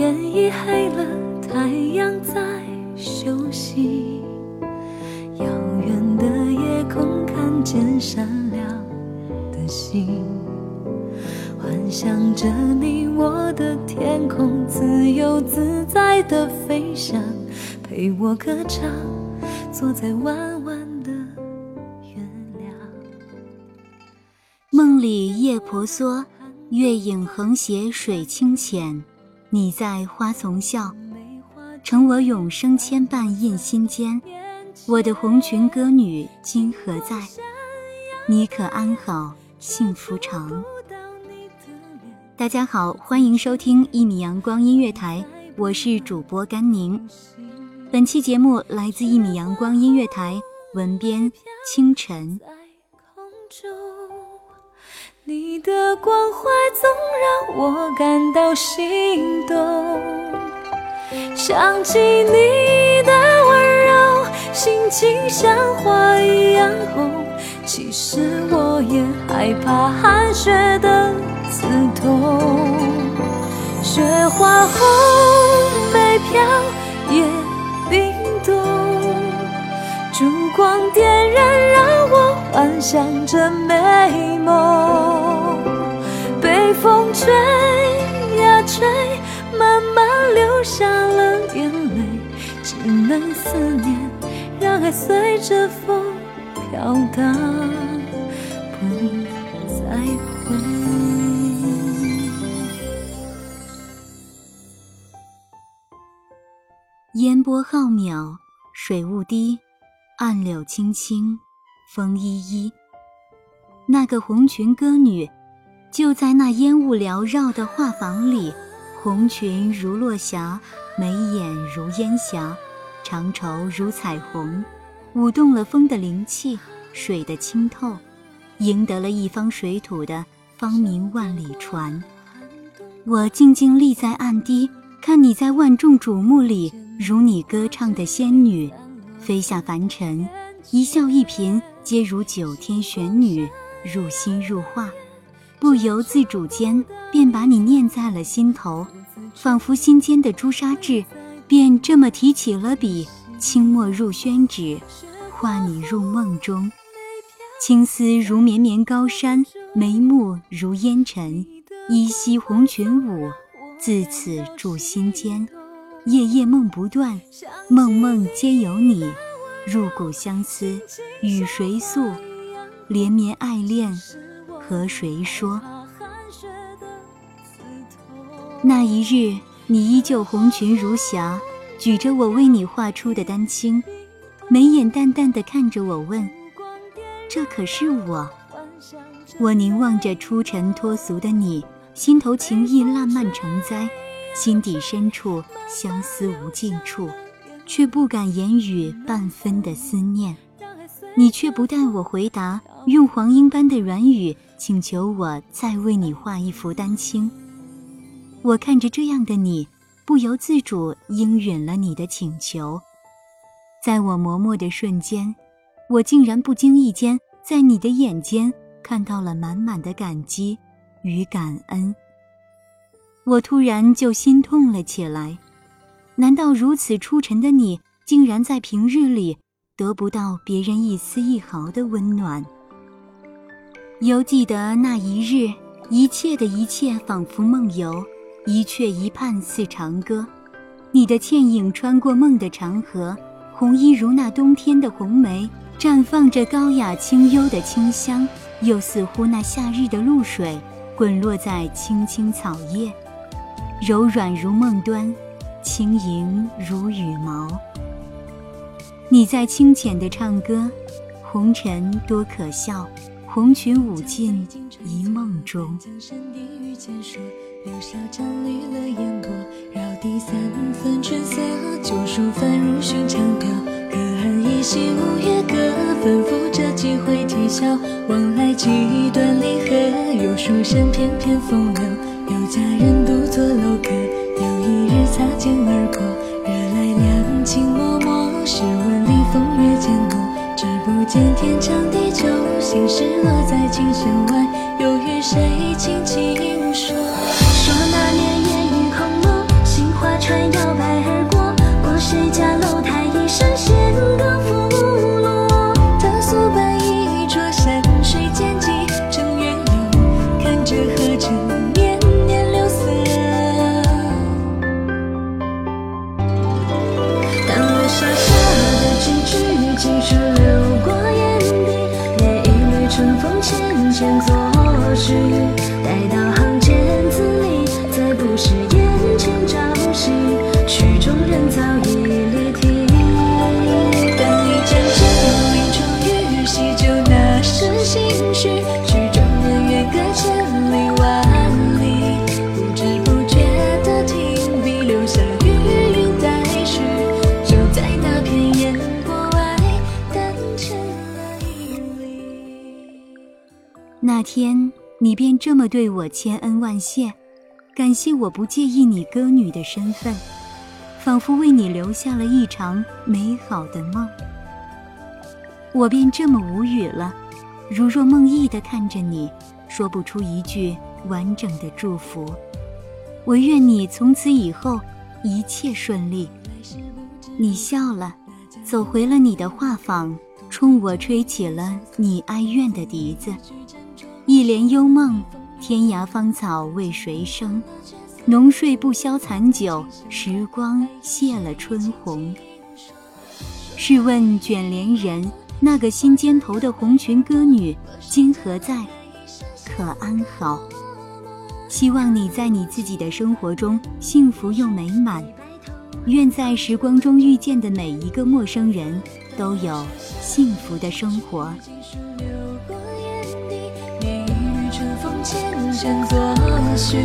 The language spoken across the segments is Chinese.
天已黑了，太阳在休息。遥远的夜空看见闪亮的星，幻想着你我的天空，自由自在的飞翔，陪我歌唱，坐在弯弯的月亮。梦里夜婆娑，月影横斜水清浅。你在花丛笑，成我永生牵绊印心间。我的红裙歌女今何在？你可安好，幸福长。大家好，欢迎收听一米阳光音乐台，我是主播甘宁。本期节目来自一米阳光音乐台，文编清晨。在空中，你的关怀总让我感到心动。想起你的温柔，心情像花一样红。其实我也害怕寒雪的刺痛。雪花红，北飘也冰冻。烛光点，想着美梦。被风吹呀吹，慢慢流下了眼泪，只能思念，让爱随着风飘荡，不再回。烟波浩渺，水雾低，暗柳青青，风依依。那个红裙歌女，就在那烟雾缭绕的画舫里，红裙如落霞，眉眼如烟霞，长绸如彩虹，舞动了风的灵气，水的清透，赢得了一方水土的芳名万里传。我静静立在岸堤，看你在万众瞩目里，如你歌唱的仙女，飞下凡尘，一笑一颦，皆如九天玄女，入心入画，不由自主间便把你念在了心头，仿佛心间的朱砂痣，便这么提起了笔，轻墨入宣纸，画你入梦中。青丝如绵绵高山，眉目如烟尘，依稀红裙舞，自此驻心间。夜夜梦不断，梦梦皆有你，入骨相思，与谁诉？连绵爱恋，和谁说？那一日，你依旧红裙如霞，举着我为你画出的丹青，眉眼淡淡的看着我问：“这可是我？”我凝望着出尘脱俗的你，心头情意烂漫成灾，心底深处相思无尽处，却不敢言语半分的思念。你却不待我回答，用黄莺般的软语请求我再为你画一幅丹青。我看着这样的你，不由自主应允了你的请求。在我磨墨的瞬间，我竟然不经意间在你的眼间看到了满满的感激与感恩。我突然就心痛了起来。难道如此出尘的你，竟然在平日里得不到别人一丝一毫的温暖？犹记得那一日，一切的一切仿佛梦游，一阙一盼似长歌。你的倩影穿过梦的长河，红衣如那冬天的红梅，绽放着高雅清幽的清香，又似乎那夏日的露水，滚落在青青草叶。柔软如梦端，轻盈如羽毛。你在清浅的唱歌，红尘多可笑，红裙舞尽一梦中。留下沾绿了烟波，绕堤三分春色，旧书翻入寻常调。隔岸依稀五月歌，反复着几回啼笑。往来几段离合，有书生翩翩风流。有佳人独坐楼阁，擦肩而过，惹来两情脉脉。试问里风月渐浓，只不见天长地久，心事落在琴弦外，又与谁轻轻说？说那年烟雨空落，杏花船摇摆那天，你便这么对我千恩万谢，感谢我不介意你歌女的身份，仿佛为你留下了一场美好的梦。我便这么无语了，如若梦呓地看着你，说不出一句完整的祝福。我愿你从此以后一切顺利。你笑了，走回了你的画舫，冲我吹起了你哀怨的笛子。一帘幽梦，天涯芳草为谁生？浓睡不消残酒，时光谢了春红。试问卷帘人，那个新尖头的红裙歌女，今何在？可安好？希望你在你自己的生活中幸福又美满。愿在时光中遇见的每一个陌生人，都有幸福的生活。前尘作序，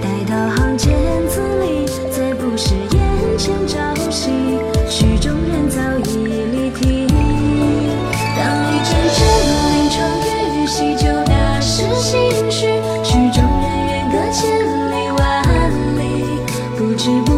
待到行间字里，再不是眼前朝夕。曲中人早已离题。当一阵阵临窗雨，洗旧那时心绪。曲中人远隔千里万里，不知不